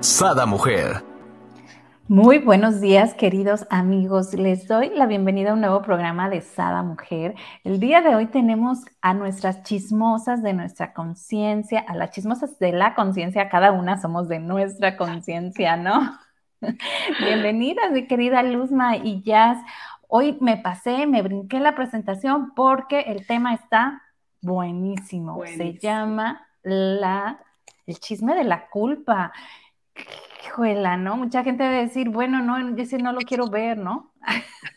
Sada Mujer. Muy buenos días, queridos amigos. Les doy la bienvenida a un nuevo programa de Sada Mujer. El día de hoy tenemos a nuestras chismosas de nuestra conciencia, a las chismosas de la conciencia, cada una somos de nuestra conciencia, ¿no? Bienvenidas, mi querida Luzma y Jazz. Hoy me pasé, me brinqué la presentación porque el tema está buenísimo. Se llama la, el chisme de la culpa. Híjole, ¿no? Mucha gente debe decir, bueno, no, ese no lo quiero ver, ¿no?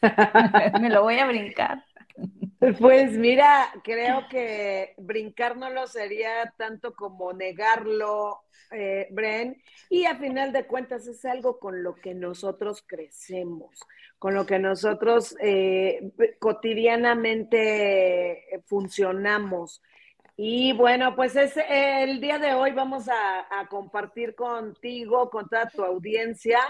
Me lo voy a brincar. Pues mira, creo que brincárnoslo sería tanto como negarlo, eh, Bren, y a final de cuentas es algo con lo que nosotros crecemos, con lo que nosotros eh, cotidianamente funcionamos. Y bueno, pues es el día de hoy vamos a, compartir contigo, con toda tu audiencia,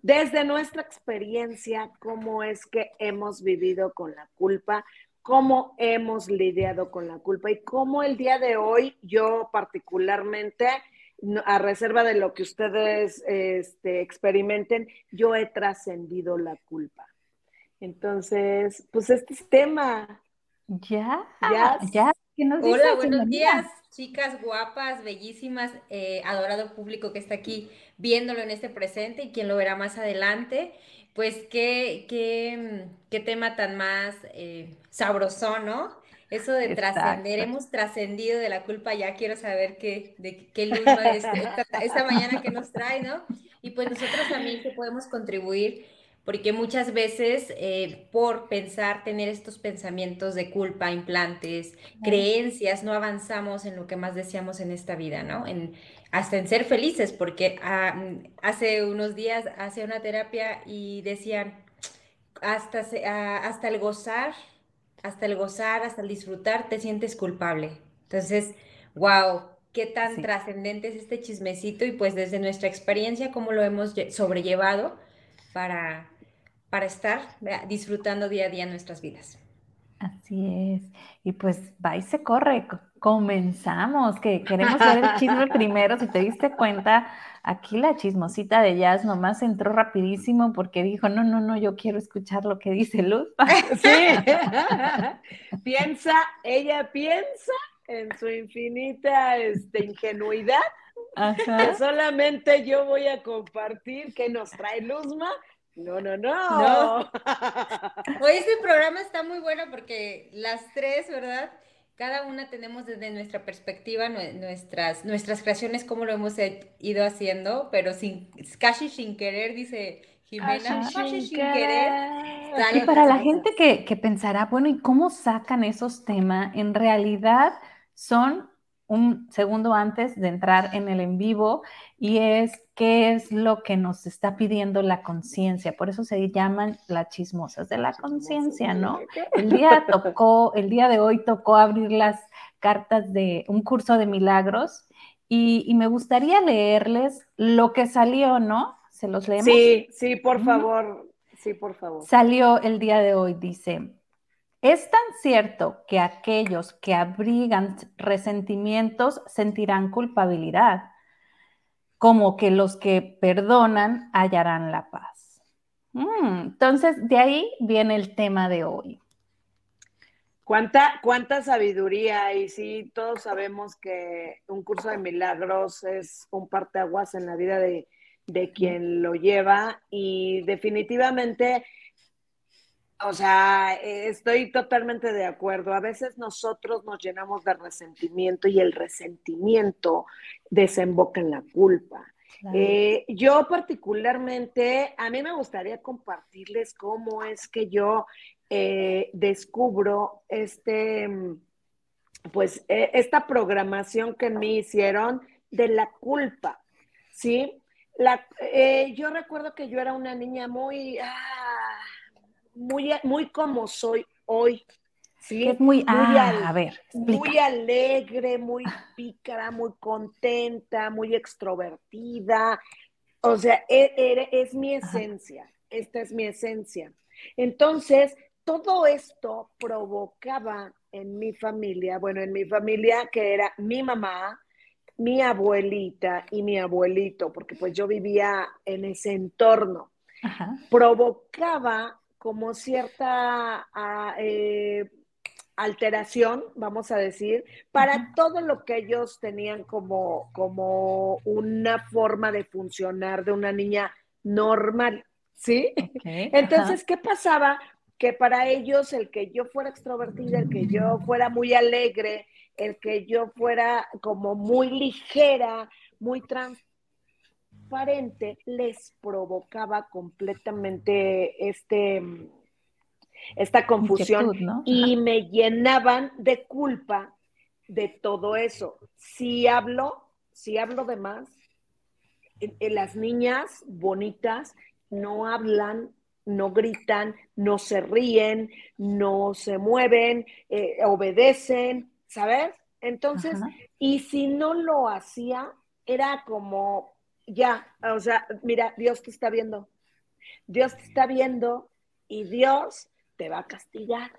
desde nuestra experiencia, cómo es que hemos vivido con la culpa, cómo hemos lidiado con la culpa y cómo el día de hoy yo particularmente, a reserva de lo que ustedes este, experimenten, yo he trascendido la culpa. Entonces, pues este es tema. Ya, ya, Hola, buenos días, chicas guapas, bellísimas, eh, adorado público que está aquí viéndolo en este presente y quien lo verá más adelante. Pues qué, qué, qué tema tan más eh, sabroso, ¿no? Eso de trascender, hemos trascendido de la culpa, ya quiero saber qué, de qué luz esta, esta mañana que nos trae, ¿no? Y pues nosotros también que podemos contribuir porque muchas veces eh, por pensar, tener estos pensamientos de culpa, implantes, creencias, no avanzamos en lo que más deseamos en esta vida, ¿no? En, hasta en ser felices, porque ah, mm, hace unos días hacía una terapia y decían, hasta, ah, hasta el gozar, hasta el gozar, hasta el disfrutar, te sientes culpable. Entonces, wow, qué tan trascendente es este chismecito y pues desde nuestra experiencia, cómo lo hemos sobrellevado para, para estar disfrutando día a día nuestras vidas. Así es. Y pues va y se corre. Comenzamos, que queremos ver el chisme primero. Si te diste cuenta, aquí la chismosita de Jazz nomás entró rapidísimo porque dijo, no, no, no, yo quiero escuchar lo que dice Luz. Sí. piensa, ella piensa en su infinita este, ingenuidad. Que solamente yo voy a compartir que nos trae Luzma no, no, no. Hoy este programa está muy bueno porque las tres, ¿verdad? Cada una tenemos desde nuestra perspectiva nuestras, nuestras creaciones, cómo lo hemos ido haciendo, pero sin, casi sin querer, dice Jimena, casi sin querer. Y para la gente que, que pensará, bueno, ¿y cómo sacan esos temas? En realidad son un segundo antes de entrar en el en vivo y es qué es lo que nos está pidiendo la conciencia. Por eso se llaman las chismosas de la conciencia, ¿no? El día tocó, el día de hoy tocó abrir las cartas de un curso de milagros y, y me gustaría leerles lo que salió, ¿no? ¿Se los leemos? Sí, sí, por favor. Sí, por favor. Salió el día de hoy, dice, es tan cierto que aquellos que abrigan resentimientos sentirán culpabilidad, como que los que perdonan hallarán la paz. Mm, entonces, de ahí viene el tema de hoy. ¿Cuánta, cuánta sabiduría y sí, todos sabemos que un curso de milagros es un parteaguas en la vida de, de quien lo lleva y definitivamente o sea, estoy totalmente de acuerdo. A veces nosotros nos llenamos de resentimiento y el resentimiento desemboca en la culpa. Eh, yo particularmente, a mí me gustaría compartirles cómo es que yo eh, descubro este, pues, e, esta programación que me hicieron de la culpa, ¿sí? La, eh, yo recuerdo que yo era una niña muy, ah, muy, muy como soy hoy. ¿sí? es muy, ah, a ver, muy alegre, muy pícara, muy contenta, muy extrovertida. O sea, e, e, es, mi esencia. Esta es mi esencia. Entonces, todo esto provocaba en mi familia, bueno, en mi familia que era mi mamá, mi abuelita y mi abuelito, porque pues yo vivía en ese entorno, provocaba como cierta ah, eh, alteración, vamos a decir, para todo lo que ellos tenían como, como una forma de funcionar de una niña normal, ¿sí? Entonces, ¿qué pasaba? Que para ellos el que yo fuera extrovertida, el que yo fuera muy alegre, el que yo fuera como muy ligera, muy transparente, les provocaba completamente este, esta confusión y me llenaban de culpa de todo eso. Si hablo, si hablo de más, las niñas bonitas no hablan, no gritan, no se ríen, no se mueven, eh, obedecen, ¿sabes? Entonces, y si no lo hacía, era como, ya, o sea, mira, Dios te está viendo. Dios te está viendo y Dios te va a castigar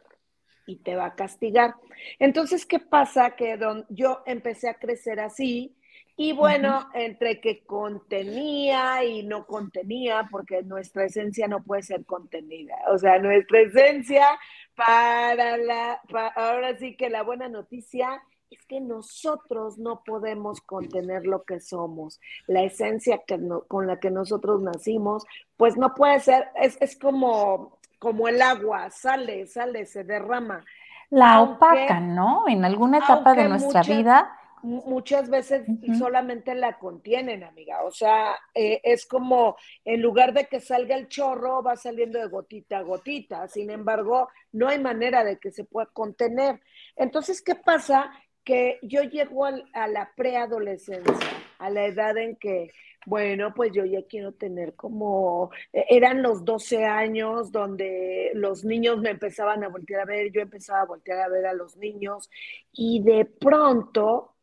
y te va a castigar. Entonces, ¿qué pasa? Que don, yo empecé a crecer así y bueno, entre que contenía y no contenía, porque nuestra esencia no puede ser contenida. O sea, nuestra esencia para la, ahora sí que la buena noticia es que nosotros no podemos contener lo que somos. La esencia que con la que nosotros nacimos, pues no puede ser, es, es como, como el agua, sale, sale, se derrama. La opaca, ¿no? En alguna etapa de nuestra vida muchas veces solamente la contienen, amiga. O sea, eh, es como en lugar de que salga el chorro, va saliendo de gotita a gotita. Sin embargo, no hay manera de que se pueda contener. Entonces, ¿qué pasa? Que yo llego a la preadolescencia, a la edad en que, bueno, pues yo ya quiero tener como, e, eran los 12 años donde los niños me empezaban a voltear a ver, yo empezaba a voltear a ver a los niños y de pronto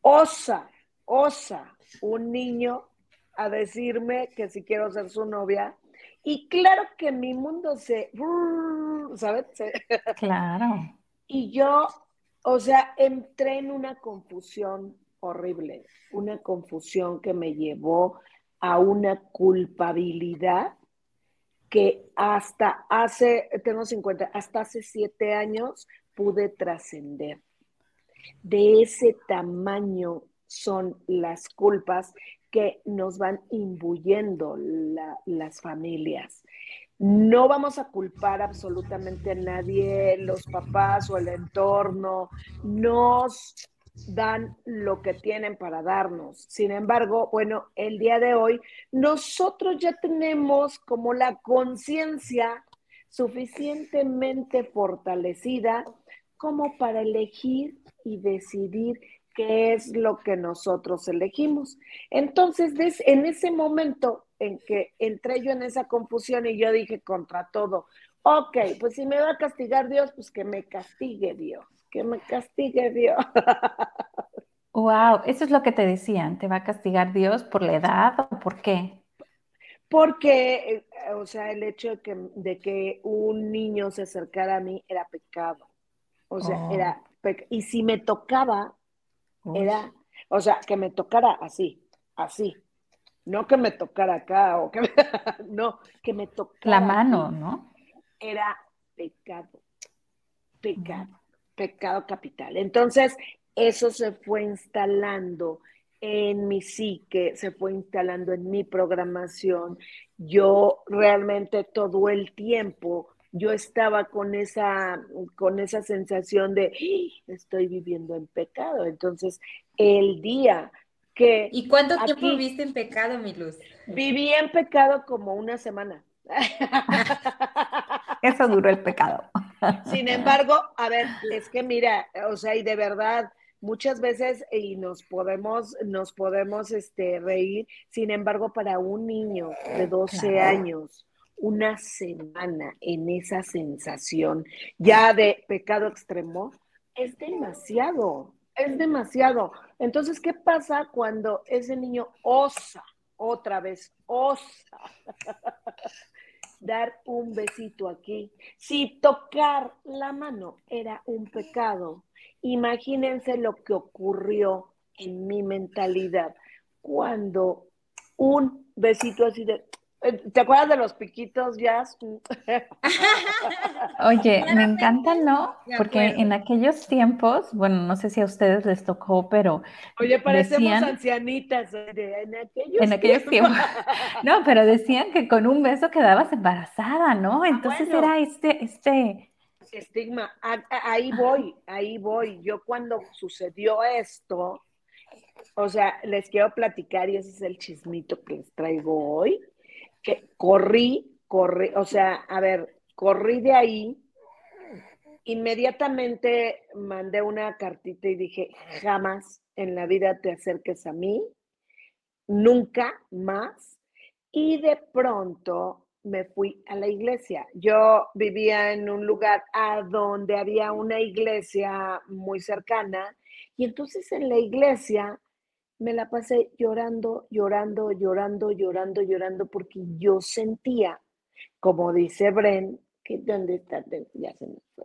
osa, osa un niño a decirme que si quiero ser su novia. Y claro que mi mundo se, ¿sabes? Claro. Y yo, o sea, entré en una confusión horrible, una confusión que me llevó a una culpabilidad que hasta hace, tengo 50, hasta hace siete años pude trascender. De ese tamaño son las culpas que nos van imbuyendo las familias. No vamos a culpar absolutamente a nadie, los papás o el entorno nos dan lo que tienen para darnos. Sin embargo, bueno, el día de hoy nosotros ya tenemos como la conciencia suficientemente fortalecida como para elegir y decidir qué es lo que nosotros elegimos. Entonces, en ese momento en que entré yo en esa confusión y yo dije contra todo, ok, pues si me va a castigar Dios, pues que me castigue Dios, que me castigue Dios. Wow, eso es lo que te decían, ¿te va a castigar Dios por la edad o por qué? Porque, eh, o sea, el hecho de que, de que un niño se acercara a mí era pecado. O sea, era oh. Y si me tocaba, era, o sea, que me tocara así, así. No que me tocara acá o que no, que me tocara. La mano, ¿no? Era pecado, pecado, pecado capital. Entonces, eso se fue instalando en mi psique, se fue instalando en mi programación. Yo realmente todo el tiempo yo estaba con esa, con esa sensación de estoy viviendo en pecado. Entonces, el día que... ¿Y cuánto tiempo viviste en pecado, mi luz? Viví en pecado como una semana. Eso duró el pecado. Sin embargo, a ver, es que mira, o sea, y de verdad, muchas veces y nos podemos, nos podemos este, reír, sin embargo, para un niño de 12 años, una semana en esa sensación ya de pecado extremo, es demasiado, es demasiado. Entonces, ¿qué pasa cuando ese niño osa, otra vez, osa, dar un besito aquí? Si tocar la mano era un pecado, imagínense lo que ocurrió en mi mentalidad cuando un besito así de ¿Te acuerdas de los piquitos, Jazz? Oye, me encanta, ¿no? Porque en aquellos tiempos, bueno, no sé si a ustedes les tocó, pero. Oye, parecemos ancianitas en aquellos, en aquellos tiempos. No, pero decían que con un beso quedabas embarazada, ¿no? Ah, Entonces era este, este. Estigma. Ahí voy, ahí voy. Yo cuando sucedió esto, o sea, les quiero platicar y ese es el chismito que les traigo hoy que corrí, corrí, o sea, a ver, corrí de ahí, inmediatamente mandé una cartita y dije, jamás en la vida te acerques a mí, nunca más. Y de pronto me fui a la iglesia. Yo vivía en un lugar a donde había una iglesia muy cercana y entonces en la iglesia me la pasé llorando, llorando, llorando, llorando, llorando, porque yo sentía, como dice Bren, que ya se me fue.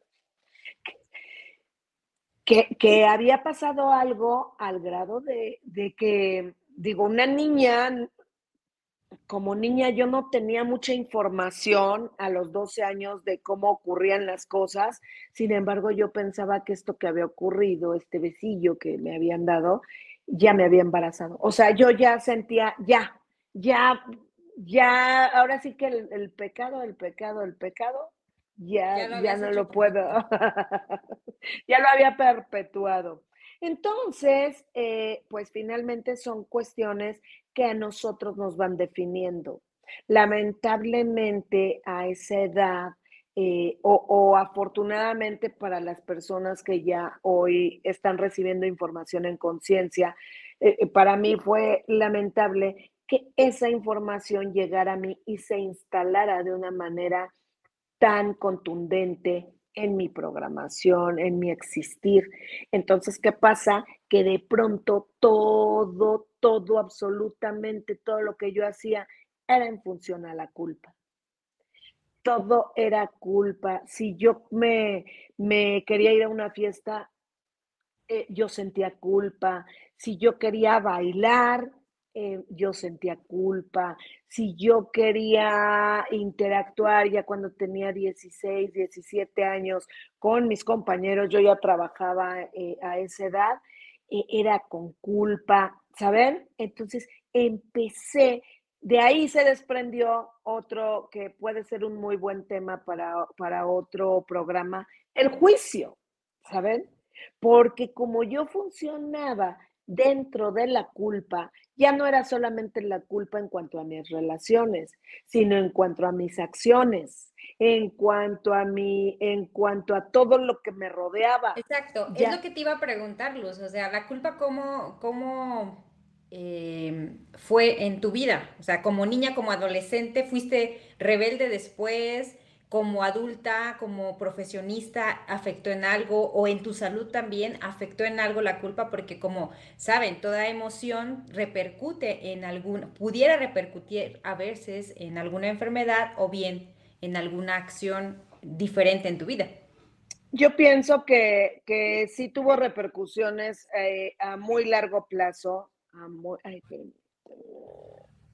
Que, que, había pasado algo al grado de, de que, digo, una niña, como niña yo no tenía mucha información a los 12 años de cómo ocurrían las cosas, sin embargo yo pensaba que esto que había ocurrido, este besillo que me habían dado, ya me había embarazado. O sea, yo ya sentía, ya, ya, ya, ahora sí que el, pecado, el pecado, el pecado, ya, ya, no lo puedo, ya lo había perpetuado. Entonces, eh, pues finalmente son cuestiones que a nosotros nos van definiendo. Lamentablemente a esa edad eh, o, afortunadamente para las personas que ya hoy están recibiendo información en conciencia, eh, eh, para mí fue lamentable que esa información llegara a mí y se instalara de una manera tan contundente en mi programación, en mi existir. Entonces, ¿qué pasa? Que de pronto todo, todo, absolutamente todo lo que yo hacía era en función a la culpa todo era culpa. Si yo me, me quería ir a una fiesta, eh, yo sentía culpa. Si yo quería bailar, eh, yo sentía culpa. Si yo quería interactuar ya cuando tenía 16, 17 años con mis compañeros, yo ya trabajaba eh, a esa edad, era con culpa, ¿saben? Entonces empecé de ahí se desprendió otro que puede ser un muy buen tema para, para otro programa, el juicio, ¿saben? Porque como yo funcionaba dentro de la culpa, ya no era solamente la culpa en cuanto a mis relaciones, sino en cuanto a mis acciones, en cuanto a mi, en cuanto a todo lo que me rodeaba. Exacto, es lo que te iba a preguntar, Luz, o sea, la culpa cómo, cómo eh, fue en tu vida? O sea, como niña, como adolescente, fuiste rebelde después, como adulta, como profesionista, afectó en algo o en tu salud también afectó en algo la culpa porque como saben, toda emoción repercute en algún, pudiera repercutir a veces en alguna enfermedad o bien en alguna acción diferente en tu vida. Yo pienso que, que sí tuvo repercusiones eh, a muy largo plazo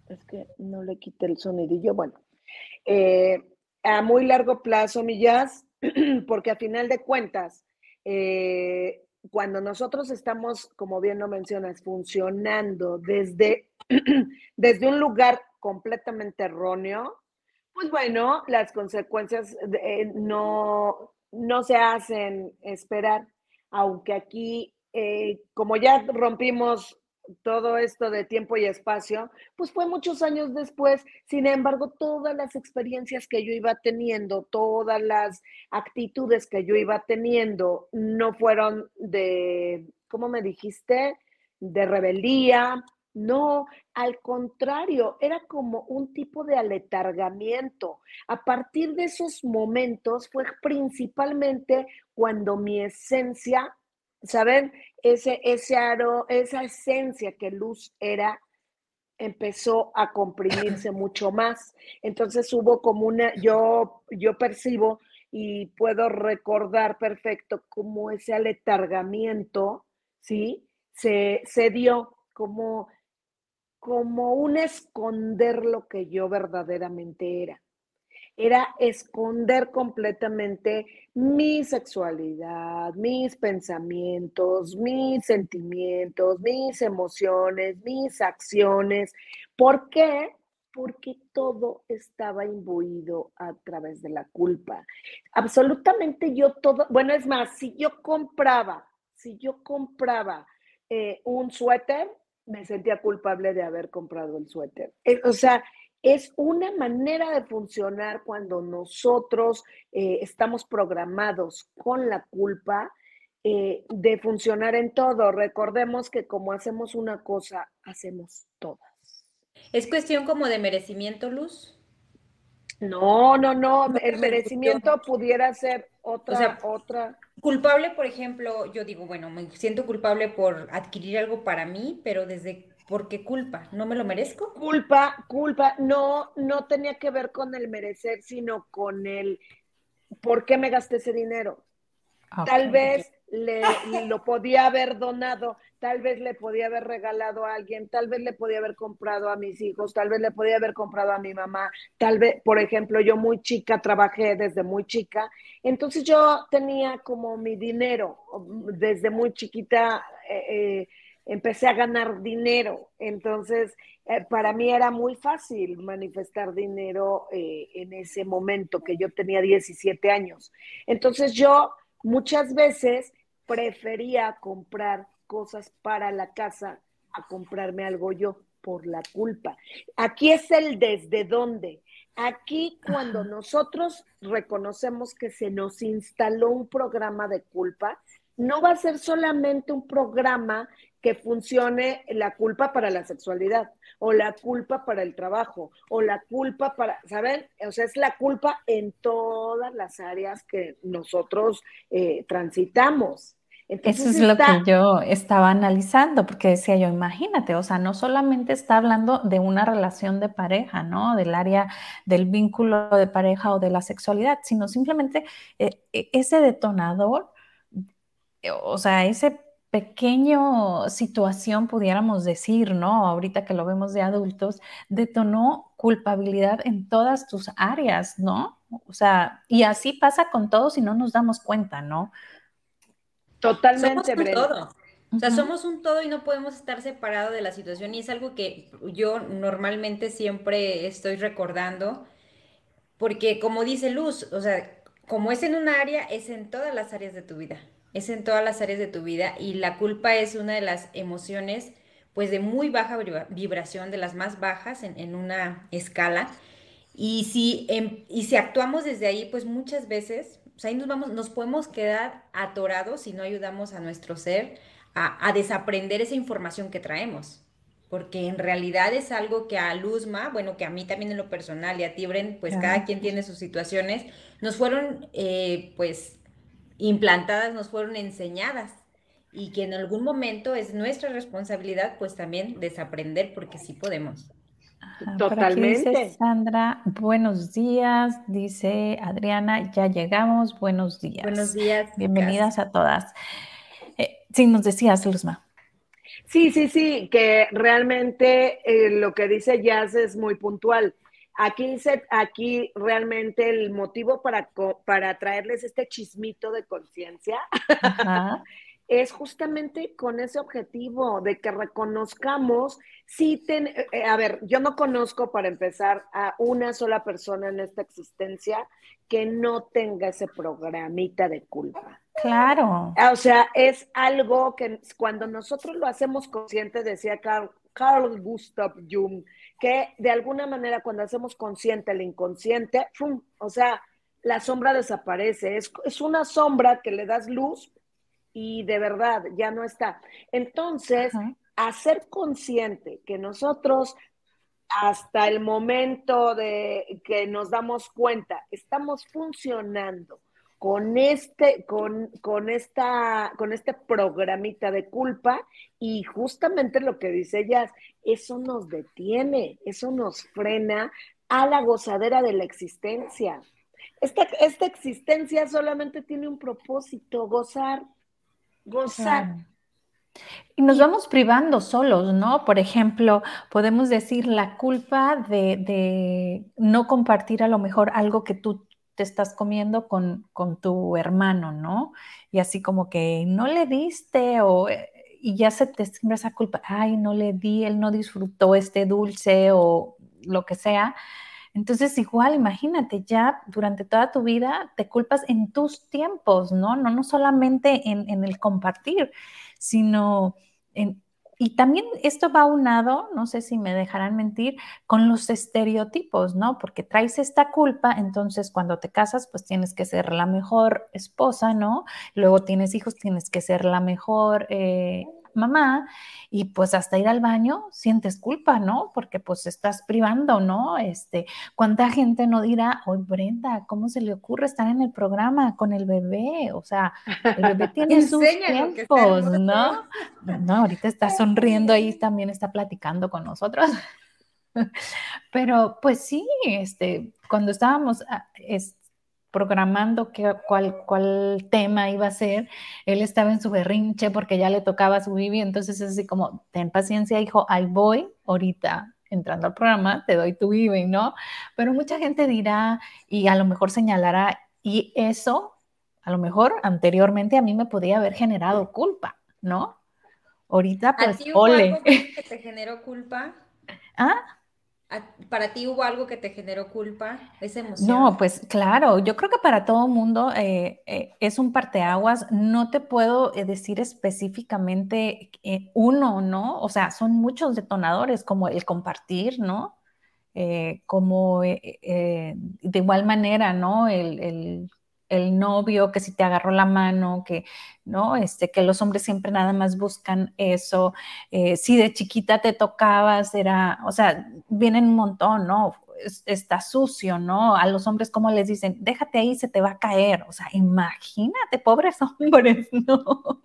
es que no le quité el sonidillo. Bueno, eh, a muy largo plazo, mi jazz, porque a final de cuentas, eh, cuando nosotros estamos, como bien lo mencionas, funcionando desde, desde un lugar completamente erróneo, pues bueno, las consecuencias eh, no, no se hacen esperar, aunque aquí, como ya rompimos todo esto de tiempo y espacio, pues fue muchos años después. Sin embargo, todas las experiencias que yo iba teniendo, todas las actitudes que yo iba teniendo, no fueron de, ¿cómo me dijiste? De rebeldía. No, al contrario, era como un tipo de aletargamiento. A partir de esos momentos fue principalmente cuando mi esencia, ¿saben? Ese, ese aro, esa esencia que luz era, empezó a comprimirse mucho más. Entonces hubo como una, yo, yo percibo y puedo recordar perfecto cómo ese aletargamiento, ¿sí? Se, se dio como, como un esconder lo que yo verdaderamente era era esconder completamente mi sexualidad, mis pensamientos, mis sentimientos, mis emociones, mis acciones. ¿Por qué? Porque todo estaba imbuido a través de la culpa. Absolutamente yo todo, bueno, es más, si yo compraba, si yo compraba eh, un suéter, me sentía culpable de haber comprado el suéter. Eh, o sea, es una manera de funcionar cuando nosotros eh, estamos programados con la culpa eh, de funcionar en todo. Recordemos que como hacemos una cosa, hacemos todas. ¿Es cuestión como de merecimiento, Luz? No, no, no. El merecimiento pudiera ser otra, otra. Culpable, por ejemplo, yo digo, bueno, me siento culpable por adquirir algo para mí, pero desde ¿Por qué culpa? ¿No me lo merezco? Culpa, culpa. No, no tenía que ver con el merecer, sino con el por qué me gasté ese dinero. Tal vez le, lo podía haber donado, tal vez le podía haber regalado a alguien, tal vez le podía haber comprado a mis hijos, tal vez le podía haber comprado a mi mamá, tal vez, por ejemplo, yo muy chica, trabajé desde muy chica, entonces yo tenía como mi dinero desde muy chiquita. Eh, eh, empecé a ganar dinero. Entonces, eh, para mí era muy fácil manifestar dinero eh, en ese momento que yo tenía 17 años. Entonces, yo muchas veces prefería comprar cosas para la casa a comprarme algo yo por la culpa. Aquí es el desde dónde. Aquí cuando nosotros reconocemos que se nos instaló un programa de culpa, no va a ser solamente un programa que funcione la culpa para la sexualidad o la culpa para el trabajo o la culpa para, ¿saben? O sea, es la culpa en todas las áreas que nosotros eh, transitamos. Eso es lo que yo estaba analizando, porque decía yo, imagínate, o sea, no solamente está hablando de una relación de pareja, ¿no? Del área del vínculo de pareja o de la sexualidad, sino simplemente eh, e, ese detonador, eh, o sea, ese pequeño situación, pudiéramos decir, ¿no? Ahorita que lo vemos de adultos, detonó culpabilidad en todas tus áreas, ¿no? O sea, y así pasa con todos y no nos damos cuenta, ¿no? Totalmente, somos un todo. O sea, somos un todo y no podemos estar separados de la situación y es algo que yo normalmente siempre estoy recordando, porque como dice Luz, o sea, como es en un área, es en todas las áreas de tu vida es en todas las áreas de tu vida y la culpa es una de las emociones pues de muy baja vibración, de las más bajas en, una escala. Y si, em, y si actuamos desde ahí, pues muchas veces, ahí nos, vamos, nos podemos quedar atorados si no ayudamos a nuestro ser a, desaprender esa información que traemos. Porque en realidad es algo que a Luzma, bueno, que a mí también en lo personal y a ti, Bren, pues cada quien tiene sus situaciones, nos fueron, eh, pues, implantadas, nos fueron enseñadas y que en algún momento es nuestra responsabilidad pues también desaprender porque sí podemos. Totalmente. Dice Sandra, buenos días, dice Adriana, ya llegamos, buenos días. Buenos días. Bienvenidas a todas. Eh, sí, nos decías, Luzma. Sí, sí, sí, que realmente eh, lo que dice Jazz es muy puntual. Aquí, aquí realmente el motivo para, para traerles este chismito de conciencia es justamente con ese objetivo de que reconozcamos si ten, eh, eh, a ver, yo no conozco para empezar a una sola persona en esta existencia que no tenga ese programita de culpa. Claro. O sea, es algo que cuando nosotros lo hacemos consciente, decía Carl, Carl Gustav Jung, que de alguna manera cuando hacemos consciente el inconsciente, o sea, la sombra desaparece. Es, es, una sombra que le das luz y de verdad ya no está. Entonces, hacer consciente que nosotros hasta el momento de que nos damos cuenta, estamos funcionando con este, con, con, esta, con este programita de culpa y justamente lo que dice ella, eso nos detiene, eso nos frena a la gozadera de la existencia. Esta, esta existencia solamente tiene un propósito, gozar, gozar. Y nos vamos privando solos, ¿no? Por ejemplo, podemos decir la culpa de, de, no compartir a lo mejor algo que tú te estás comiendo con, con tu hermano, ¿no? Y así como que no le diste o eh, y ya se te siembra esa culpa, ay, no le di, él no disfrutó este dulce o lo que sea. Entonces, igual, imagínate, ya durante toda tu vida te culpas en tus tiempos, ¿no? No, no solamente en, en el compartir, sino en, y también esto va unado, no sé si me dejarán mentir, con los estereotipos, ¿no? Porque traes esta culpa, entonces cuando te casas, pues tienes que ser la mejor esposa, ¿no? Luego tienes hijos, tienes que ser la mejor eh, mamá y pues hasta ir al baño sientes culpa, ¿no? Porque pues estás privando, ¿no? Este, ¿cuánta gente no dirá, oye Brenda, ¿cómo se le ocurre estar en el programa con el bebé? O sea, el bebé tiene sus tiempos, ¿no? No, ahorita está sonriendo ahí, también está platicando con nosotros. Pero pues sí, este, cuando estábamos, ah, programando qué, cuál, cuál tema iba a ser, él estaba en su berrinche porque ya le tocaba su Bibi, entonces es así como, ten paciencia, hijo, ahí voy, ahorita entrando al programa, te doy tu Bibi, ¿no? Pero mucha gente dirá y a lo mejor señalará, y eso, a lo mejor anteriormente a mí me podía haber generado culpa, ¿no? Ahorita, pues, ¿A ole. que te generó culpa? ¿Ah? ¿Para ti hubo algo que te generó culpa, esa emoción? No, pues claro, yo creo que para todo mundo eh, eh, es un parteaguas. No te puedo eh, decir específicamente uno, ¿no? O sea, son muchos detonadores, como el compartir, ¿no? como de igual manera, ¿no? el el novio, que si te agarró la mano, que, ¿no? Este, que los hombres siempre nada más buscan eso. Eh, si de chiquita te tocabas, era, o sea, vienen un montón, ¿no? está sucio, ¿no? A los hombres, como les dicen? Déjate ahí, se te va a caer. O sea, imagínate, pobres hombres, ¿no?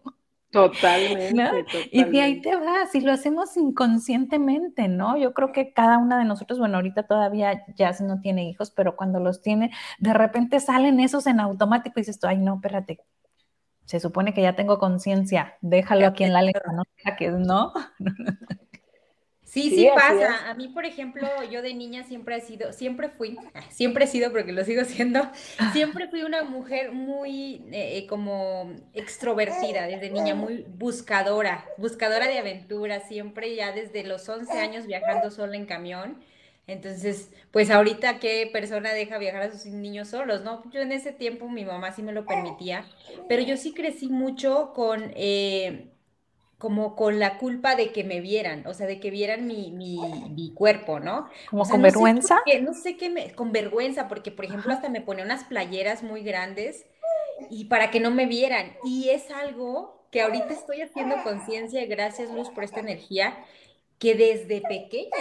Totalmente, Y de ahí te vas, y lo hacemos inconscientemente, ¿no? Yo creo que cada una de nosotros, bueno, ahorita todavía ya no tiene hijos, pero cuando los tiene, de repente salen esos en automático y dices tú, ay, no, espérate, se supone que ya tengo conciencia, déjalo aquí en la lengua, ¿no? No. Sí, sí, pasa. A mí, por ejemplo, yo de niña siempre he sido, siempre fui, siempre he sido porque lo sigo siendo, siempre fui una mujer muy eh, eh, como extrovertida desde niña, muy buscadora, buscadora de aventuras, siempre ya desde los 11 años viajando sola en camión. Entonces, pues ahorita qué persona deja viajar a sus niños solos, ¿no? Yo en ese tiempo mi mamá sí me lo permitía, pero yo sí crecí mucho con... Eh, como con la culpa de que me vieran, o sea, de que vieran mi, mi, mi cuerpo, ¿no? ¿Como con vergüenza? no sé qué me, con vergüenza, porque por ejemplo hasta me ponía unas playeras muy grandes y para que no me vieran. Y es algo que ahorita estoy haciendo conciencia, gracias Luz por esta energía, que desde pequeña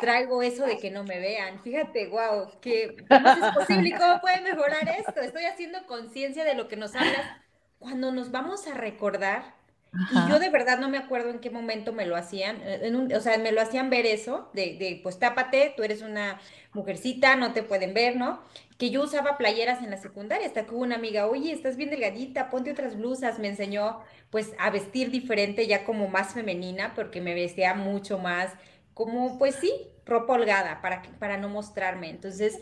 traigo eso de que no me vean. Fíjate, wow, que ¿cómo es posible y cómo puede mejorar esto? Estoy haciendo conciencia de lo que nos hablas. Cuando nos vamos a recordar y yo de verdad no me acuerdo en qué momento me lo hacían, eh, o sea, me lo hacían ver eso, de, de, pues tápate, tú eres una mujercita, no te pueden ver, ¿no? Que yo usaba playeras en la secundaria, hasta que hubo una amiga, oye, estás bien delgadita, ponte otras blusas, me enseñó pues a vestir diferente, ya como más femenina, porque me vestía mucho más, como pues sí, ropa holgada, para, para no mostrarme. Entonces,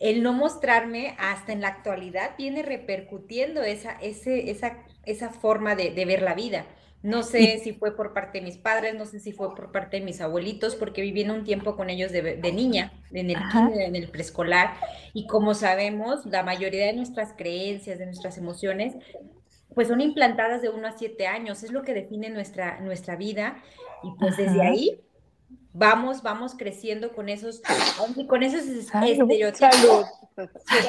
el no mostrarme hasta en la actualidad viene repercutiendo esa, ese, esa, esa forma de, ver la vida. No sé si fue por parte de mis padres, no sé si fue por parte de mis abuelitos, porque viví en un tiempo con ellos de, niña, en el, en el preescolar, y como sabemos, la mayoría de nuestras creencias, de nuestras emociones, pues son implantadas de uno a siete años, es lo que define nuestra, nuestra vida, y pues desde ahí vamos, vamos creciendo con esos, con esos estereotipos.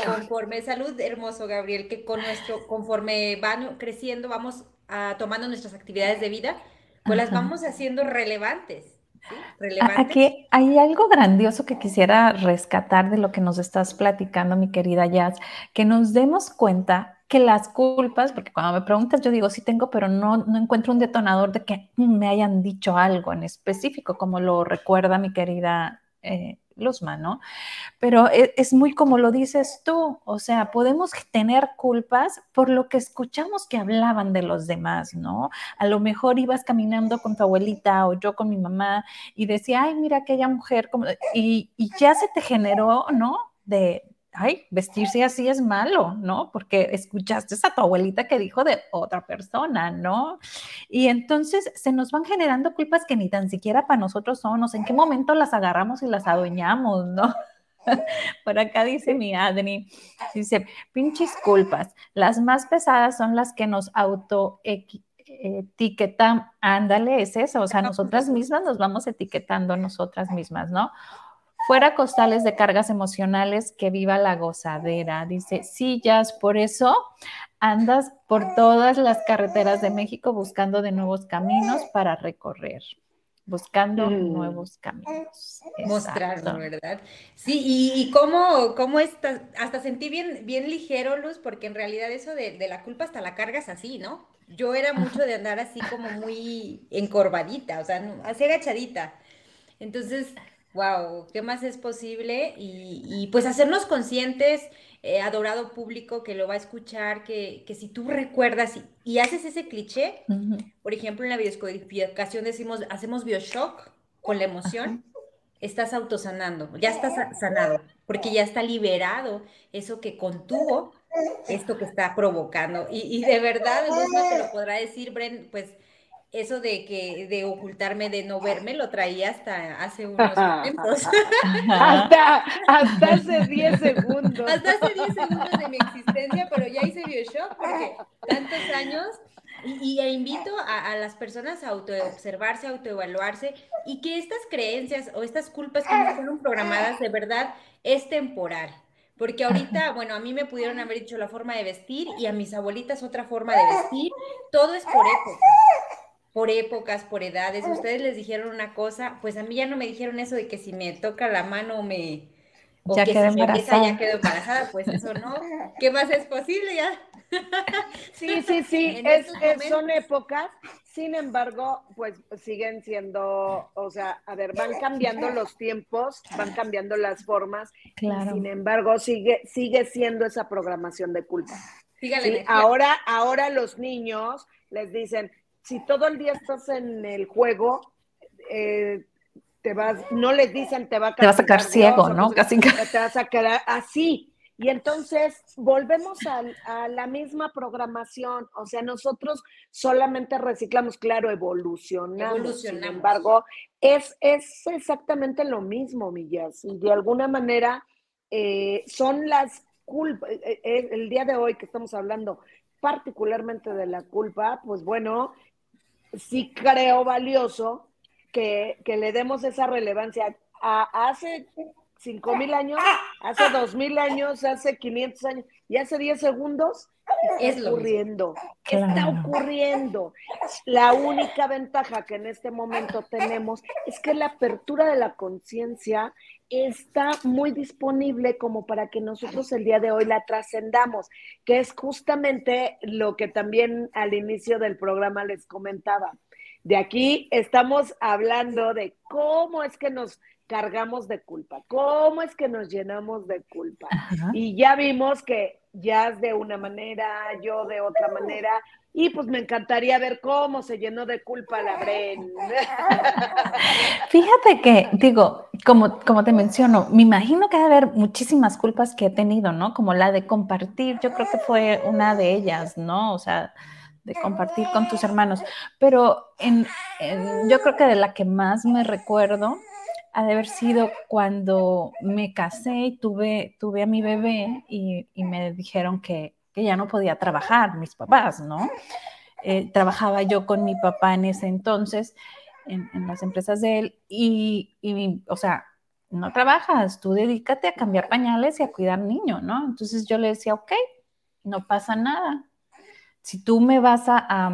conforme, salud, hermoso Gabriel, que con nuestro, conforme van creciendo, vamos a, tomando nuestras actividades de vida, pues las vamos haciendo relevantes. Aquí hay algo grandioso que quisiera rescatar de lo que nos estás platicando, mi querida Jazz, que nos demos cuenta que las culpas, porque cuando me preguntas yo digo sí tengo, pero no, no encuentro un detonador de que me hayan dicho algo en específico, como lo recuerda mi querida eh, Luzma, ¿no? Pero e, es, muy como lo dices tú, o sea, podemos tener culpas por lo que escuchamos que hablaban de los demás, ¿no? A lo mejor ibas caminando con tu abuelita o yo con mi mamá y decía, ay, mira aquella mujer, como, y, y ya se te generó, ¿no? De, ay, vestirse así es malo, ¿no? Porque escuchaste a tu abuelita que dijo de otra persona, ¿no? Y entonces se nos van generando culpas que ni tan siquiera para nosotros son, ¿En qué momento las agarramos y las adueñamos, ¿no? Por acá dice mi Adri, dice, pinches culpas, las más pesadas son las que nos auto etiquetan, ándale, es eso, o sea, nosotras mismas nos vamos etiquetando nosotras mismas, ¿no? Fuera costales de cargas emocionales, que viva la gozadera. Dice, sí, Jazz, por eso andas por todas las carreteras de México buscando de nuevos caminos para recorrer buscando mm. nuevos caminos. Mostrarlo, ¿verdad? Sí, y, cómo, cómo está, hasta sentí bien, bien ligero, Luz, porque en realidad eso de, de, la culpa hasta la cargas así, ¿no? Yo era mucho de andar así como muy encorvadita, o sea, así agachadita. Entonces, Wow, ¿qué más es posible? Y, pues hacernos conscientes, eh, adorado público que lo va a escuchar, que, si tú recuerdas y, haces ese cliché, por ejemplo, en la biodescodificación decimos, hacemos bioshock con la emoción, estás autosanando, ya estás sanado, porque ya está liberado eso que contuvo esto que está provocando. Y, de verdad, no te lo podrá decir, Bren, pues eso de que de ocultarme, de no verme, lo traía hasta hace unos momentos. hasta, hasta hace 10 segundos. Hasta hace 10 segundos de mi existencia, pero ya hice Bioshock porque tantos años. Y, e invito a, las personas a autoobservarse, autoevaluarse y que estas creencias o estas culpas que no fueron programadas de verdad es temporal. Porque ahorita, bueno, a mí me pudieron haber dicho la forma de vestir y a mis abuelitas otra forma de vestir. Todo es por época por épocas, por edades. Ustedes les dijeron una cosa, pues a mí ya no me dijeron eso de que si me toca la mano me... O ya que si embarazada. ya quedo embarazada, pues eso no. ¿Qué más es posible ya? Sí, sí, sí, es, son épocas, sin embargo, pues siguen siendo, o sea, a ver, van cambiando los tiempos, van cambiando las formas, claro. sin embargo, sigue, sigue siendo esa programación de culpa. ahora, ahora los niños les dicen, si todo el día estás en el juego, eh, te vas, no les dicen te va a, te vas a sacar ciego, ¿no? Casi. Te vas a quedar así. Y entonces volvemos a, la misma programación, o sea, nosotros solamente reciclamos, claro, evolucionamos. Sin embargo, es, es exactamente lo mismo, Millas. Y de alguna manera eh, son las culpas, eh, el día de hoy que estamos hablando particularmente de la culpa, pues bueno, sí creo valioso que, le demos esa relevancia. A, hace cinco mil años, hace dos mil años, hace 500 años y hace 10 segundos está ocurriendo, está ocurriendo. La única ventaja que en este momento tenemos es que la apertura de la conciencia está muy disponible como para que nosotros el día de hoy la trascendamos, que es justamente lo que también al inicio del programa les comentaba. De aquí estamos hablando de cómo es que nos cargamos de culpa, cómo es que nos llenamos de culpa. Y ya vimos que ya de una manera, yo de otra manera, y pues me encantaría ver cómo se llenó de culpa la Bren. Fíjate que, digo, como, como te menciono, me imagino que debe haber muchísimas culpas que he tenido, ¿no? Como la de compartir, yo creo que fue una de ellas, ¿no? O sea, de compartir con tus hermanos. Pero en, yo creo que de la que más me recuerdo ha de haber sido cuando me casé y tuve, tuve a mi bebé y, me dijeron que que ya no podía trabajar, mis papás, ¿no? Eh, trabajaba yo con mi papá en ese entonces en, las empresas de él y, o sea, no trabajas, tú dedícate a cambiar pañales y a cuidar niños, ¿no? Entonces yo le decía, ok, no pasa nada. Si tú me vas a,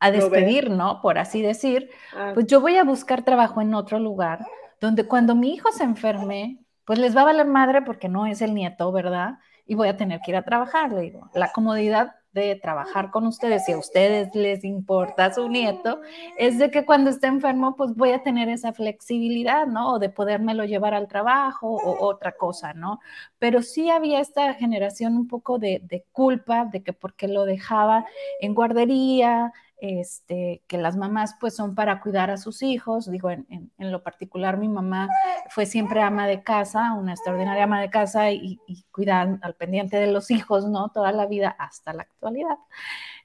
despedir, ¿no? Por así decir, ah. pues yo voy a buscar trabajo en otro lugar donde cuando mi hijo se enferme, pues les va a valer madre porque no es el nieto, ¿verdad? Y voy a tener que ir a trabajar, le digo. La comodidad de trabajar con ustedes, si a ustedes les importa su nieto, es de que cuando esté enfermo, pues voy a tener esa flexibilidad, ¿no? O de podérmelo llevar al trabajo o otra cosa, ¿no? Pero sí había esta generación un poco de, de culpa de que porque lo dejaba en guardería, este, que las mamás pues son para cuidar a sus hijos. Digo, en, lo particular mi mamá fue siempre ama de casa, una extraordinaria ama de casa y, y al pendiente de los hijos, ¿no? Toda la vida hasta la actualidad.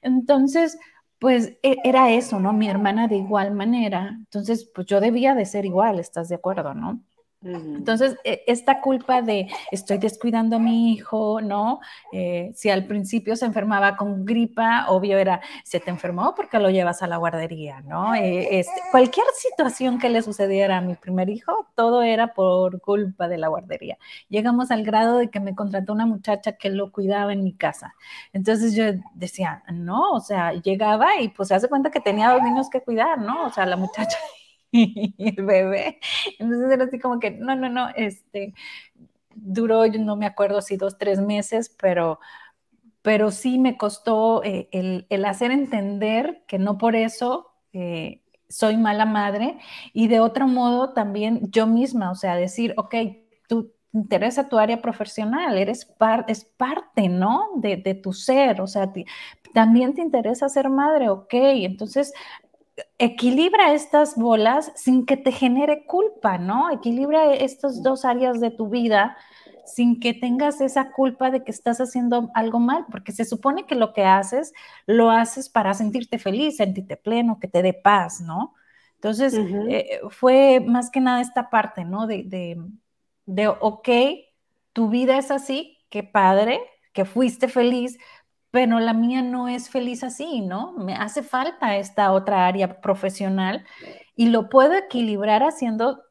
Entonces, pues e, era eso, ¿no? Mi hermana de igual manera. Entonces, pues yo debía de ser igual, ¿estás de acuerdo, no? Entonces, e, esta culpa de estoy descuidando a mi hijo, ¿no? Eh, si al principio se enfermaba con gripa, obvio era, se te enfermó porque lo llevas a la guardería, ¿no? Eh, este, cualquier situación que le sucediera a mi primer hijo, todo era por culpa de la guardería. Llegamos al grado de que me contrató una muchacha que lo cuidaba en mi casa. Entonces yo decía, no, o sea, llegaba y pues se hace cuenta que tenía dos niños que cuidar, ¿no? O sea, la muchacha el bebé. Entonces era así como que, no, no, no, este, duró, yo no me acuerdo si dos, tres meses, pero, pero sí me costó eh, el, hacer entender que no por eso eh, soy mala madre y de otro modo también yo misma, o sea, decir, ok, tú te interesa tu área profesional, eres es parte, ¿no? De, de tu ser, o sea, también te interesa ser madre, ok, entonces equilibra estas bolas sin que te genere culpa, ¿no? Equilibra estas dos áreas de tu vida sin que tengas esa culpa de que estás haciendo algo mal, porque se supone que lo que haces, lo haces para sentirte feliz, sentirte pleno, que te dé paz, ¿no? Entonces, eh, fue más que nada esta parte, ¿no? De, de, de, ok, tu vida es así, qué padre, que fuiste feliz, pero la mía no es feliz así, ¿no? Me hace falta esta otra área profesional y lo puedo equilibrar haciendo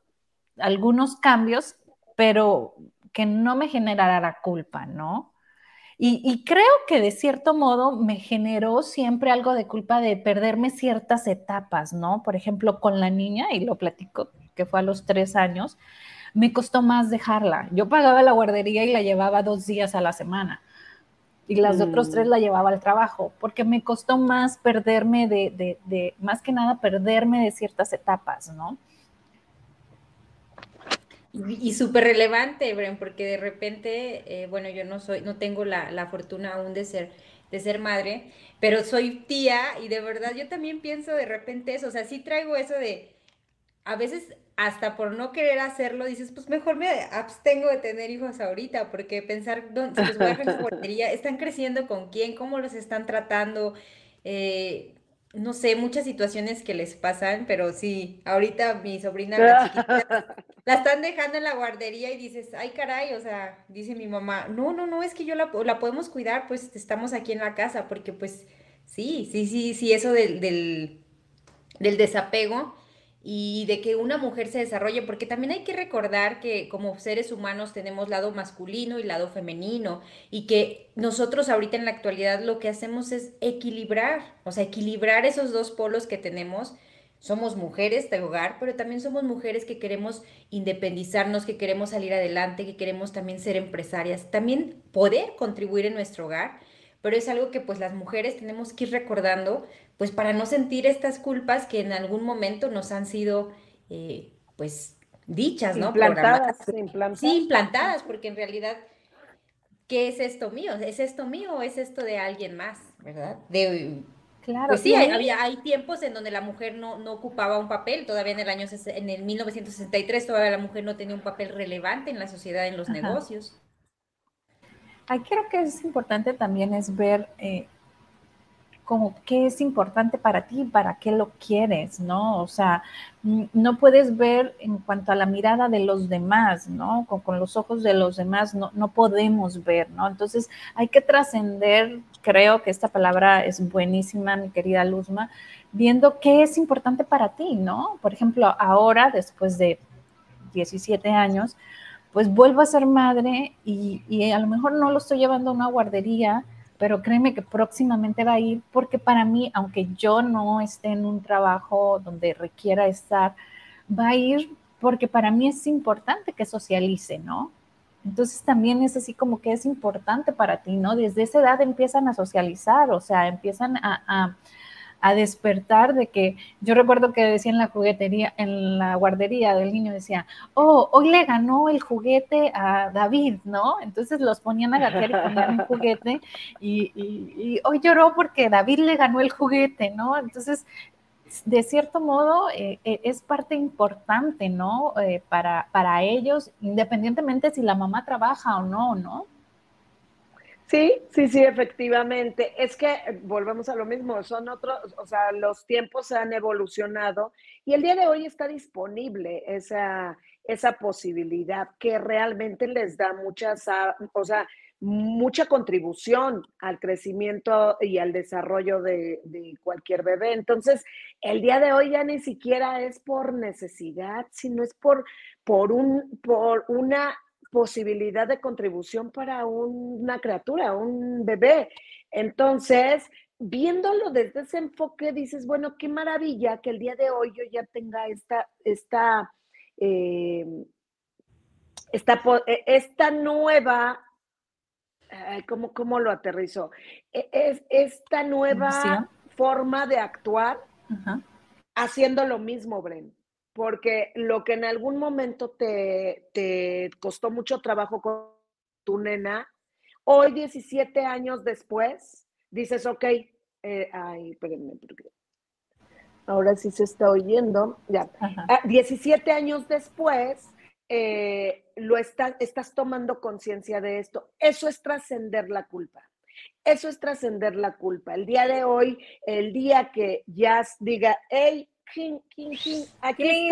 algunos cambios, pero que no me generara la culpa, ¿no? Y, creo que de cierto modo me generó siempre algo de culpa de perderme ciertas etapas, ¿no? Por ejemplo, con la niña, y lo platico, que fue a los tres años, me costó más dejarla. Yo pagaba la guardería y la llevaba dos días a la semana y las otras tres mm. la llevaba al trabajo, porque me costó más perderme de, de, más que nada perderme de ciertas etapas, ¿no? Y, súper relevante, Bren, porque de repente, eh, bueno, yo no soy, no tengo la, la, fortuna aún de ser, de ser madre, pero soy tía y de verdad yo también pienso de repente eso, o sea, sí traigo eso de, a veces hasta por no querer hacerlo, dices, pues mejor me abstengo de tener hijos ahorita, porque pensar, dónde, si los voy a dejar guardería, ¿están creciendo con quién? ¿Cómo los están tratando? Eh, no sé, muchas situaciones que les pasan, pero sí, ahorita mi sobrina, la chiquita, la están dejando en la guardería y dices, ay caray, o sea, dice mi mamá, no, no, no, es que yo la, la podemos cuidar, pues estamos aquí en la casa, porque pues sí, sí, sí, sí, eso del, del, del desapego y de que una mujer se desarrolle, porque también hay que recordar que como seres humanos tenemos lado masculino y lado femenino, y que nosotros ahorita en la actualidad lo que hacemos es equilibrar, o sea, equilibrar esos dos polos que tenemos. Somos mujeres de hogar, pero también somos mujeres que queremos independizarnos, que queremos salir adelante, que queremos también ser empresarias, también poder contribuir en nuestro hogar, pero es algo que pues las mujeres tenemos que ir recordando pues para no sentir estas culpas que en algún momento nos han sido, eh, pues, dichas, ¿no? Implantadas, implantadas. Sí, implantadas, porque en realidad, ¿qué es esto mío? ¿Es esto mío o es esto de alguien más, verdad? De, Claro, pues sí, hay, había, hay tiempos en donde la mujer no, no, ocupaba un papel, todavía en el año, en el 1963 todavía la mujer no tenía un papel relevante en la sociedad, en los negocios. Ahí creo que es importante también es ver eh, como qué es importante para ti, para qué lo quieres, ¿no? O sea, no puedes ver en cuanto a la mirada de los demás, ¿no? Con, los ojos de los demás no, no podemos ver, ¿no? Entonces hay que trascender, creo que esta palabra es buenísima, mi querida Luzma, viendo qué es importante para ti, ¿no? Por ejemplo, ahora, después de 17 años, pues vuelvo a ser madre y, y a lo mejor no lo estoy llevando a una guardería, pero créeme que próximamente va a ir porque para mí, aunque yo no esté en un trabajo donde requiera estar, va a ir porque para mí es importante que socialice, ¿no? Entonces también es así como que es importante para ti, ¿no? Desde esa edad empiezan a socializar, o sea, empiezan a a despertar de que yo recuerdo que decía en la juguetería, en la guardería del niño, decía, oh, hoy le ganó el juguete a David, ¿no? Entonces los ponían a gatear y ponían un juguete y, hoy lloró porque David le ganó el juguete, ¿no? Entonces, de cierto modo, eh, eh, es parte importante, ¿no? Eh, para, para ellos, independientemente si la mamá trabaja o no, ¿no? Sí, sí, sí, efectivamente. Es que eh, volvemos a lo mismo, son otros, o sea, los tiempos se han evolucionado y el día de hoy está disponible esa, esa posibilidad que realmente les da muchas, o sea, mucha contribución al crecimiento y al desarrollo de, cualquier bebé. Entonces, el día de hoy ya ni siquiera es por necesidad, sino es por, por, un, por una posibilidad de contribución para una criatura, un bebé. Entonces, viéndolo desde ese enfoque, dices, bueno, qué maravilla que el día de hoy yo ya tenga esta, esta, eh, esta, e, esta, nueva, ¿cómo, ¿cómo, lo aterrizó? E, es, esta nueva forma de actuar haciendo lo mismo, Bren porque lo que en algún momento te, te costó mucho trabajo con tu nena, hoy 17 años después, dices, ok, eh, ay, espérenme, porque ahora sí se está oyendo, ya, 17 ah, años después, eh, lo estás tomando conciencia de esto. Eso es trascender la culpa. Eso es trascender la culpa. El día de hoy, el día que Jazz diga, hey, Aquí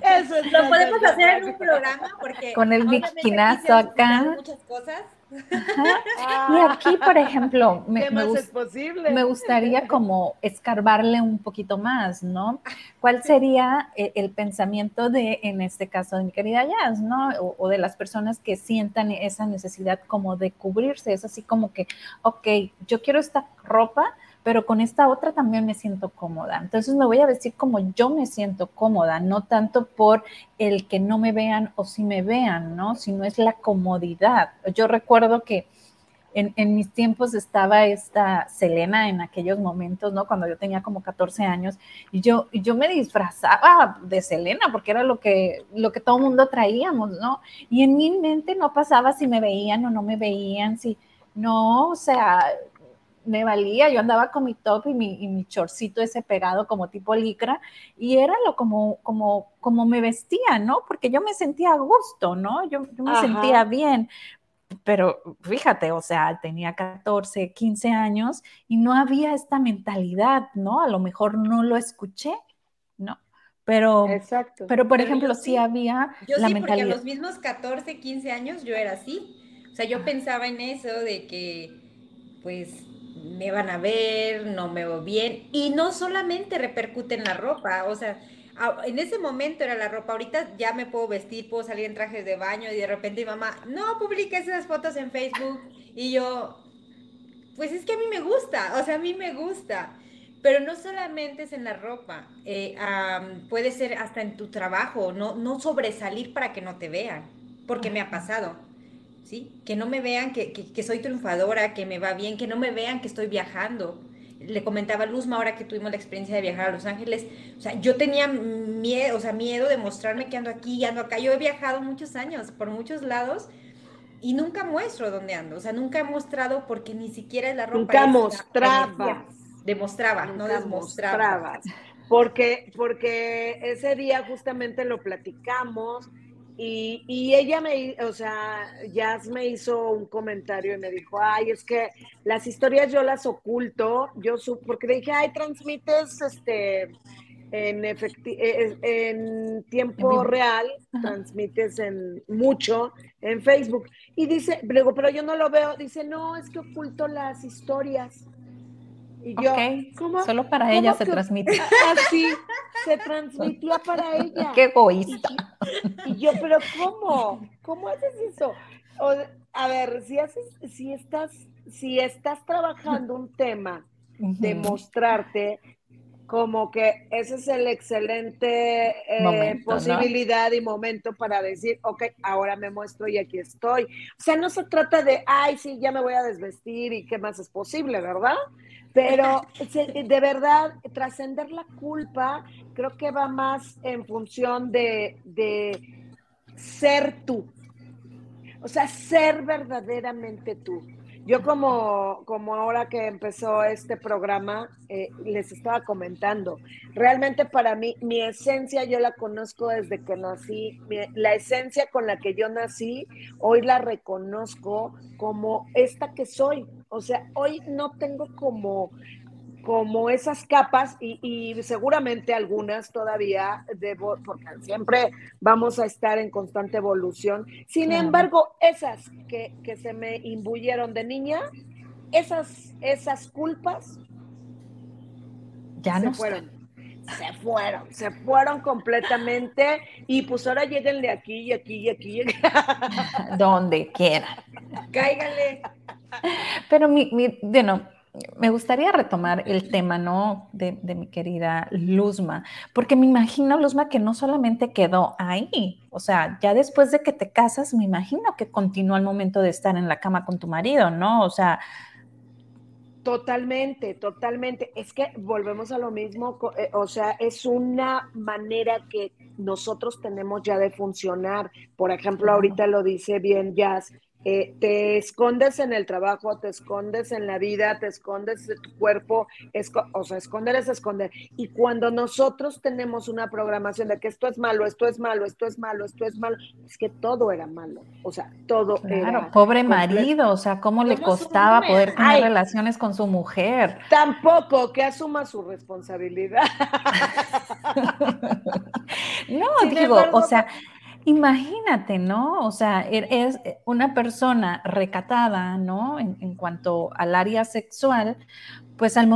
Eso es Lo podemos hacer en un programa porque con el bikinazo acá. Muchas cosas. Y aquí, por ejemplo, me, me, gustaría como escarbarle un poquito más, ¿no? ¿Cuál sería eh, el, pensamiento de, en este caso, de mi querida Jazz, ¿no? O, o, de las personas que sientan esa necesidad como de cubrirse. Es así como que, ok, yo quiero esta ropa, pero con esta otra también me siento cómoda. Entonces me voy a vestir como yo me siento cómoda, no tanto por el que no me vean o si me vean, ¿no? Sino es la comodidad. Yo recuerdo que en, mis tiempos estaba esta Selena en aquellos momentos, ¿no? Cuando yo tenía como 14 años y yo, yo me disfrazaba de Selena porque era lo que, lo que todo mundo traíamos, ¿no? Y en mi mente no pasaba si me veían o no me veían, si no, o sea, me valía, yo andaba con mi top y mi, y mi chorcito ese pegado como tipo licra y era lo como, como, como me vestía, ¿no? Porque yo me sentía a gusto, ¿no? Yo, me sentía bien. Pero fíjate, o sea, tenía 14, 15 años y no había esta mentalidad, ¿no? A lo mejor no lo escuché, ¿no? Pero, Exacto. pero por ejemplo, sí, había yo la sí, porque a los mismos 14, 15 años yo era así. O sea, yo pensaba en eso de que, pues, me van a ver, no me veo bien. Y no solamente repercute en la ropa, o sea, en ese momento era la ropa, ahorita ya me puedo vestir, puedo salir en trajes de baño y de repente mi mamá, no publiques esas fotos en Facebook. Y yo, pues es que a mí me gusta, o sea, a mí me gusta. Pero no solamente es en la ropa, eh, puede ser hasta en tu trabajo, no, no sobresalir para que no te vean, porque me ha pasado. ¿Sí? Que no me vean que, que, soy triunfadora, que me va bien, que no me vean que estoy viajando. Le comentaba a Luzma ahora que tuvimos la experiencia de viajar a Los Ángeles, o sea, yo tenía miedo, o sea, miedo de mostrarme que ando aquí y ando acá. Yo he viajado muchos años, por muchos lados, y nunca muestro dónde ando, o sea, nunca he mostrado porque ni siquiera es la ropa. Nunca mostraba. Demostraba, no demostraba. Porque, porque ese día justamente lo platicamos Y, y, ella me, o sea, Jazz me hizo un comentario y me dijo, ay, es que las historias yo las oculto, yo su porque le dije, ay, transmites este en, efecti eh, en tiempo real, transmites en mucho en Facebook. Y dice, luego, pero yo no lo veo, dice, no, es que oculto las historias. Y yo, ¿cómo? Solo para ella se transmite. Así, se transmitía para ella. Qué egoísta. Y, yo, pero ¿cómo? ¿Cómo haces eso? a ver, si haces, si estás, si estás trabajando un tema de mostrarte, como que ese es el excelente eh, posibilidad y momento para decir, ok, ahora me muestro y aquí estoy. O sea, no se trata de, ay, sí, ya me voy a desvestir y qué más es posible, ¿verdad? Pero de verdad, trascender la culpa creo que va más en función de, de ser tú. O sea, ser verdaderamente tú. Yo como, como ahora que empezó este programa, eh, les estaba comentando, realmente para mí, mi esencia yo la conozco desde que nací, la esencia con la que yo nací, hoy la reconozco como esta que soy. O sea, hoy no tengo como como esas capas y, seguramente algunas todavía debo, porque siempre vamos a estar en constante evolución. Sin embargo, esas que, se me imbuyeron de niña, esas, esas culpas ya se no fueron. Se fueron, se fueron completamente y pues ahora lleguen de aquí y aquí y aquí. Donde quieran. Cáigale. Pero mi, mi, bueno, me gustaría retomar el tema, ¿no? De, mi querida Luzma, porque me imagino, Luzma, que no solamente quedó ahí, o sea, ya después de que te casas, me imagino que continúa el momento de estar en la cama con tu marido, ¿no? O sea... Totalmente, totalmente. Es que volvemos a lo mismo, eh, o sea, es una manera que nosotros tenemos ya de funcionar. Por ejemplo, ahorita lo dice bien Jazz, eh, te escondes en el trabajo, te escondes en la vida, te escondes de tu cuerpo, o sea, esconder es esconder. Y cuando nosotros tenemos una programación de que esto es malo, esto es malo, esto es malo, esto es malo, es que todo era malo, o sea, todo claro, pobre marido, o sea, ¿cómo le costaba poder tener relaciones con su mujer? Tampoco, que asuma su responsabilidad. no, digo, o sea Imagínate, ¿no? O sea, er, es una persona recatada, ¿no? En, cuanto al área sexual, pues al,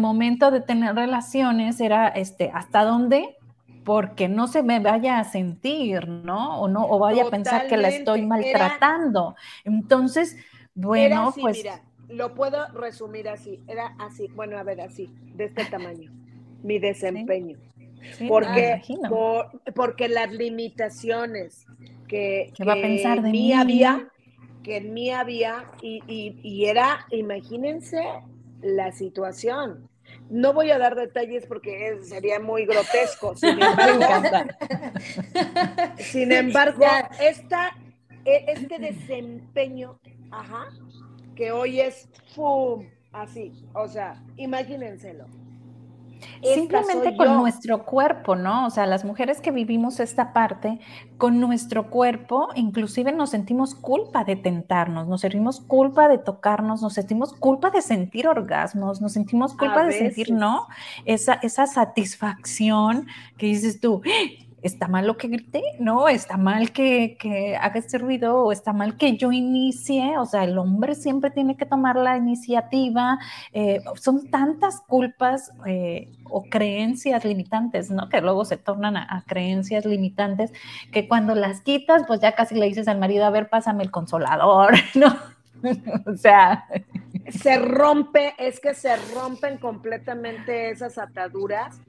momento de tener relaciones era, este, ¿hasta dónde? Porque no se me vaya a sentir, ¿no? O no, o vaya a pensar que la estoy maltratando. Entonces, bueno, pues. Mira, lo puedo resumir así. Era así, bueno, a ver, así, de este tamaño. Mi desempeño porque, porque las limitaciones que, va a pensar en mí, había, que en mí había, y, era, imagínense la situación. No voy a dar detalles porque sería muy grotesco. Sin embargo, sin embargo esta, e, este desempeño, ajá, que hoy es ¡fum! así, o sea, imagínenselo. Simplemente con nuestro cuerpo, ¿no? O sea, las mujeres que vivimos esta parte, con nuestro cuerpo, inclusive nos sentimos culpa de tentarnos, nos sentimos culpa de tocarnos, nos sentimos culpa de sentir orgasmos, nos sentimos culpa de sentir, ¿no? Esa, esa satisfacción que dices tú, está mal lo que grité, no, está mal que, haga este ruido o está mal que yo inicie, o sea, el hombre siempre tiene que tomar la iniciativa, eh, son tantas culpas eh, o creencias limitantes, ¿no? Que luego se tornan a, creencias limitantes, que cuando las quitas, pues ya casi le dices al marido, a ver, pásame el consolador, ¿no? o sea... Se rompe, es que se rompen completamente esas ataduras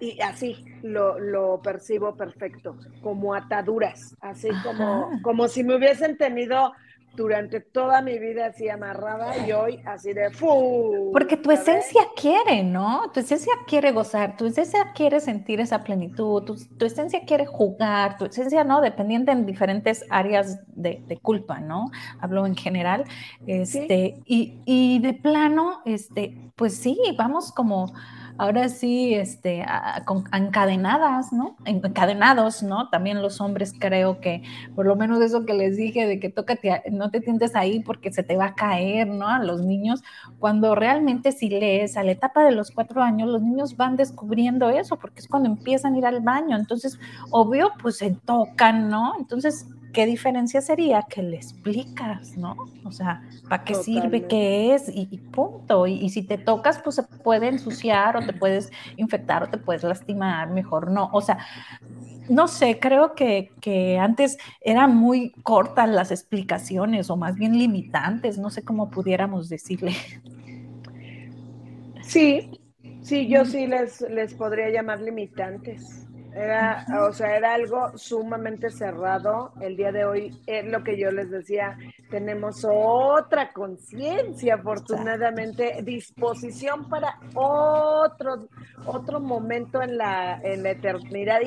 y así lo, percibo perfecto, como ataduras, así como, como si me hubiesen tenido durante toda mi vida así amarrada y hoy así de ¡fu! Porque tu esencia quiere, ¿no? Tu esencia quiere gozar, tu esencia quiere sentir esa plenitud, tu, esencia quiere jugar, tu esencia, ¿no? Dependiente en diferentes áreas de, culpa, ¿no? Hablo en general. Este, y, y de plano, este, pues sí, vamos como ahora sí, este, encadenadas, ¿no? Encadenados, ¿no? También los hombres creo que, por lo menos eso que les dije, de que tócate, no te tientes ahí porque se te va a caer, ¿no? A los niños, cuando realmente si lees a la etapa de los cuatro años, los niños van descubriendo eso, porque es cuando empiezan a ir al baño, entonces, obvio, pues se tocan, ¿no? Entonces, ¿qué diferencia sería que le explicas, ¿no? O sea, ¿para qué sirve? ¿Qué es? Y, punto. Y, si te tocas, pues se puede ensuciar o te puedes infectar o te puedes lastimar, mejor no. O sea, no sé, creo que, que antes eran muy cortas las explicaciones o más bien limitantes, no sé cómo pudiéramos decirle. Sí, sí, yo sí les, les podría llamar limitantes. Era, o sea, era algo sumamente cerrado. El día de hoy es lo que yo les decía, tenemos otra conciencia, afortunadamente, disposición para otro, otro momento en la, en la eternidad.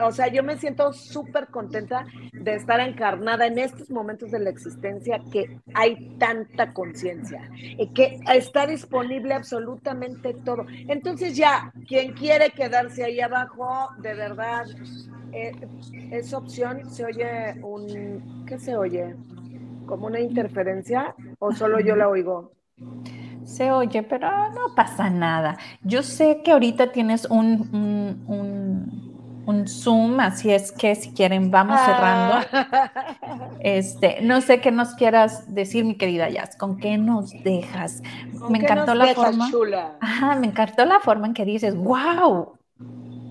o sea, yo me siento súper contenta de estar encarnada en estos momentos de la existencia que hay tanta conciencia y que está disponible absolutamente todo. Entonces ya, quien quiere quedarse ahí abajo, de verdad, eh, esa opción se oye un, ¿qué se oye? ¿Como una interferencia o solo yo la oigo? Se oye, pero no pasa nada. Yo sé que ahorita tienes un, un, Zoom, así es que si quieren vamos ah. cerrando. Este, no sé qué nos quieras decir, mi querida Jazz, ¿con qué nos dejas? me encantó la forma. Ajá, me encantó la forma en que dices, wow,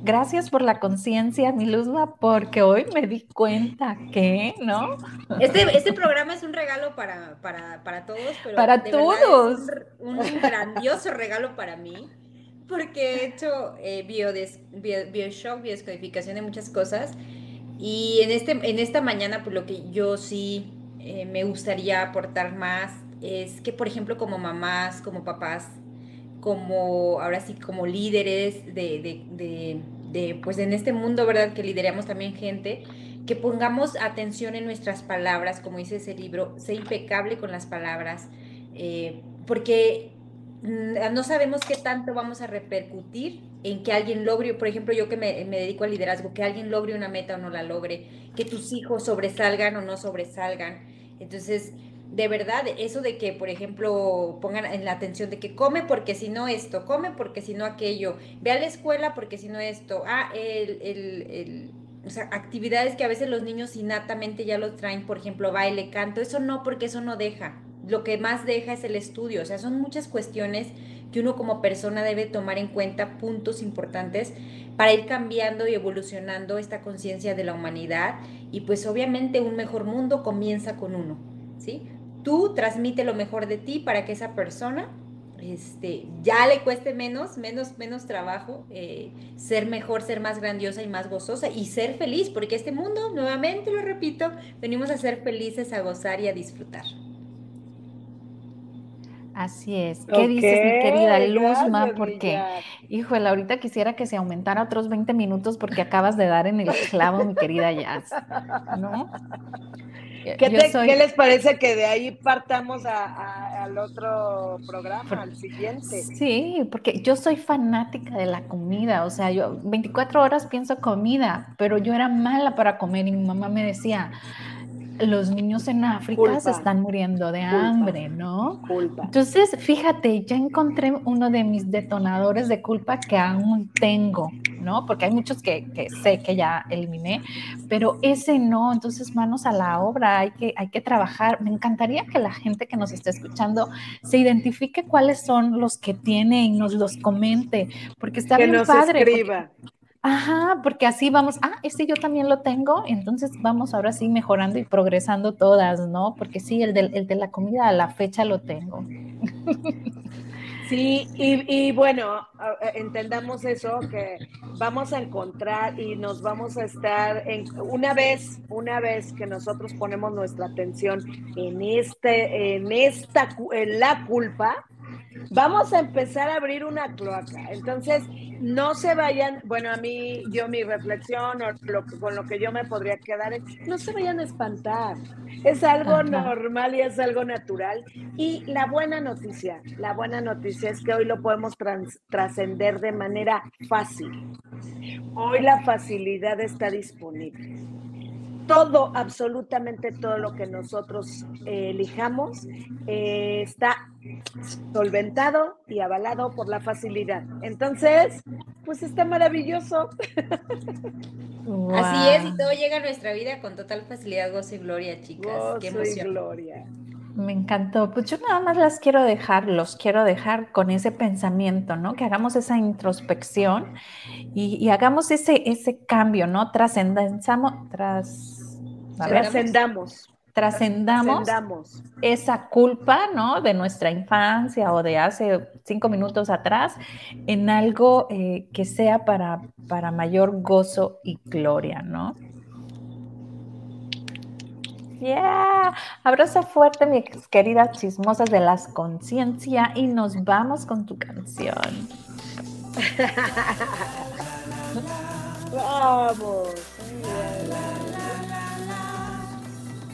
Gracias por la conciencia, mi Luzma, porque hoy me di cuenta que, ¿no? Este, este programa es un regalo para, para, todos, pero para todos. un, grandioso regalo para mí, porque he hecho eh, bioshock, bioscodificación de muchas cosas. Y en, este, en esta mañana, pues lo que yo sí eh, me gustaría aportar más es que, por ejemplo, como mamás, como papás, como, ahora sí, como líderes de, de, de, pues en este mundo, ¿verdad? Que lideramos también gente, que pongamos atención en nuestras palabras, como dice ese libro, sé impecable con las palabras, eh, porque mm, no sabemos qué tanto vamos a repercutir en que alguien logre, por ejemplo, yo que me, me, dedico al liderazgo, que alguien logre una meta o no la logre, que tus hijos sobresalgan o no sobresalgan. Entonces, de verdad, eso de que, por ejemplo, pongan en la atención de que come porque si no esto, come porque si no aquello, ve a la escuela porque si no esto, ah, el, el, o sea, actividades que a veces los niños innatamente ya los traen, por ejemplo, baile, canto, eso no, porque eso no deja. Lo que más deja es el estudio, o sea, son muchas cuestiones que uno como persona debe tomar en cuenta, puntos importantes para ir cambiando y evolucionando esta conciencia de la humanidad y pues obviamente un mejor mundo comienza con uno, ¿sí? Tú transmite lo mejor de ti para que esa persona este, ya le cueste menos, menos, menos trabajo, eh, ser mejor, ser más grandiosa y más gozosa y ser feliz, porque este mundo, nuevamente lo repito, venimos a ser felices, a gozar y a disfrutar. Así es. ¿Qué dices, mi querida Luzma? Porque, híjole, ahorita quisiera que se aumentara otros 20 minutos porque acabas de dar en el clavo, mi querida Jazz. ¿No? ¿Qué, les parece que de ahí partamos al otro programa, al siguiente? Sí, porque yo soy fanática de la comida, o sea, yo 24 horas pienso comida, pero yo era mala para comer y mi mamá me decía, los niños en África se están muriendo de hambre, ¿no? Culpa. Entonces, fíjate, ya encontré uno de mis detonadores de culpa que aún tengo, ¿no? Porque hay muchos que, sé que ya eliminé, pero ese no, entonces manos a la obra, hay que, hay que trabajar. Me encantaría que la gente que nos esté escuchando se identifique cuáles son los que tiene y nos los comente, porque está que bien nos padre. Escriba. Ajá, porque así vamos, ah, este yo también lo tengo, entonces vamos ahora sí mejorando y progresando todas, ¿no? Porque sí, el de, el de la comida a la fecha lo tengo. Sí, y, bueno, entendamos eso, que vamos a encontrar y nos vamos a estar en una vez, una vez que nosotros ponemos nuestra atención en este, en esta, en la culpa, vamos a empezar a abrir una cloaca. Entonces, no se vayan, bueno, a mí, yo mi reflexión o lo, con lo que yo me podría quedar es, no se vayan a espantar. Es algo normal y es algo natural. Y la buena noticia, la buena noticia es que hoy lo podemos trascender de manera fácil. Hoy la facilidad está disponible todo, absolutamente todo lo que nosotros eh, elijamos eh, está solventado y avalado por la facilidad. Entonces, pues está maravilloso. Así es, y todo llega a nuestra vida con total facilidad, gozo y gloria, chicas. Qué emoción. Y gloria. Me encantó. Pues yo nada más las quiero dejar, los quiero dejar con ese pensamiento, ¿no? Que hagamos esa introspección y, hagamos ese, ese cambio, ¿no? Trascendamos, tras, Trascendamos. Trascendamos esa culpa, ¿no? De nuestra infancia o de hace cinco minutos atrás en algo eh, que sea para, para mayor gozo y gloria, ¿no? Yeah. Abrazo fuerte, mis queridas chismosas de las conciencia, y nos vamos con tu canción. Vamos.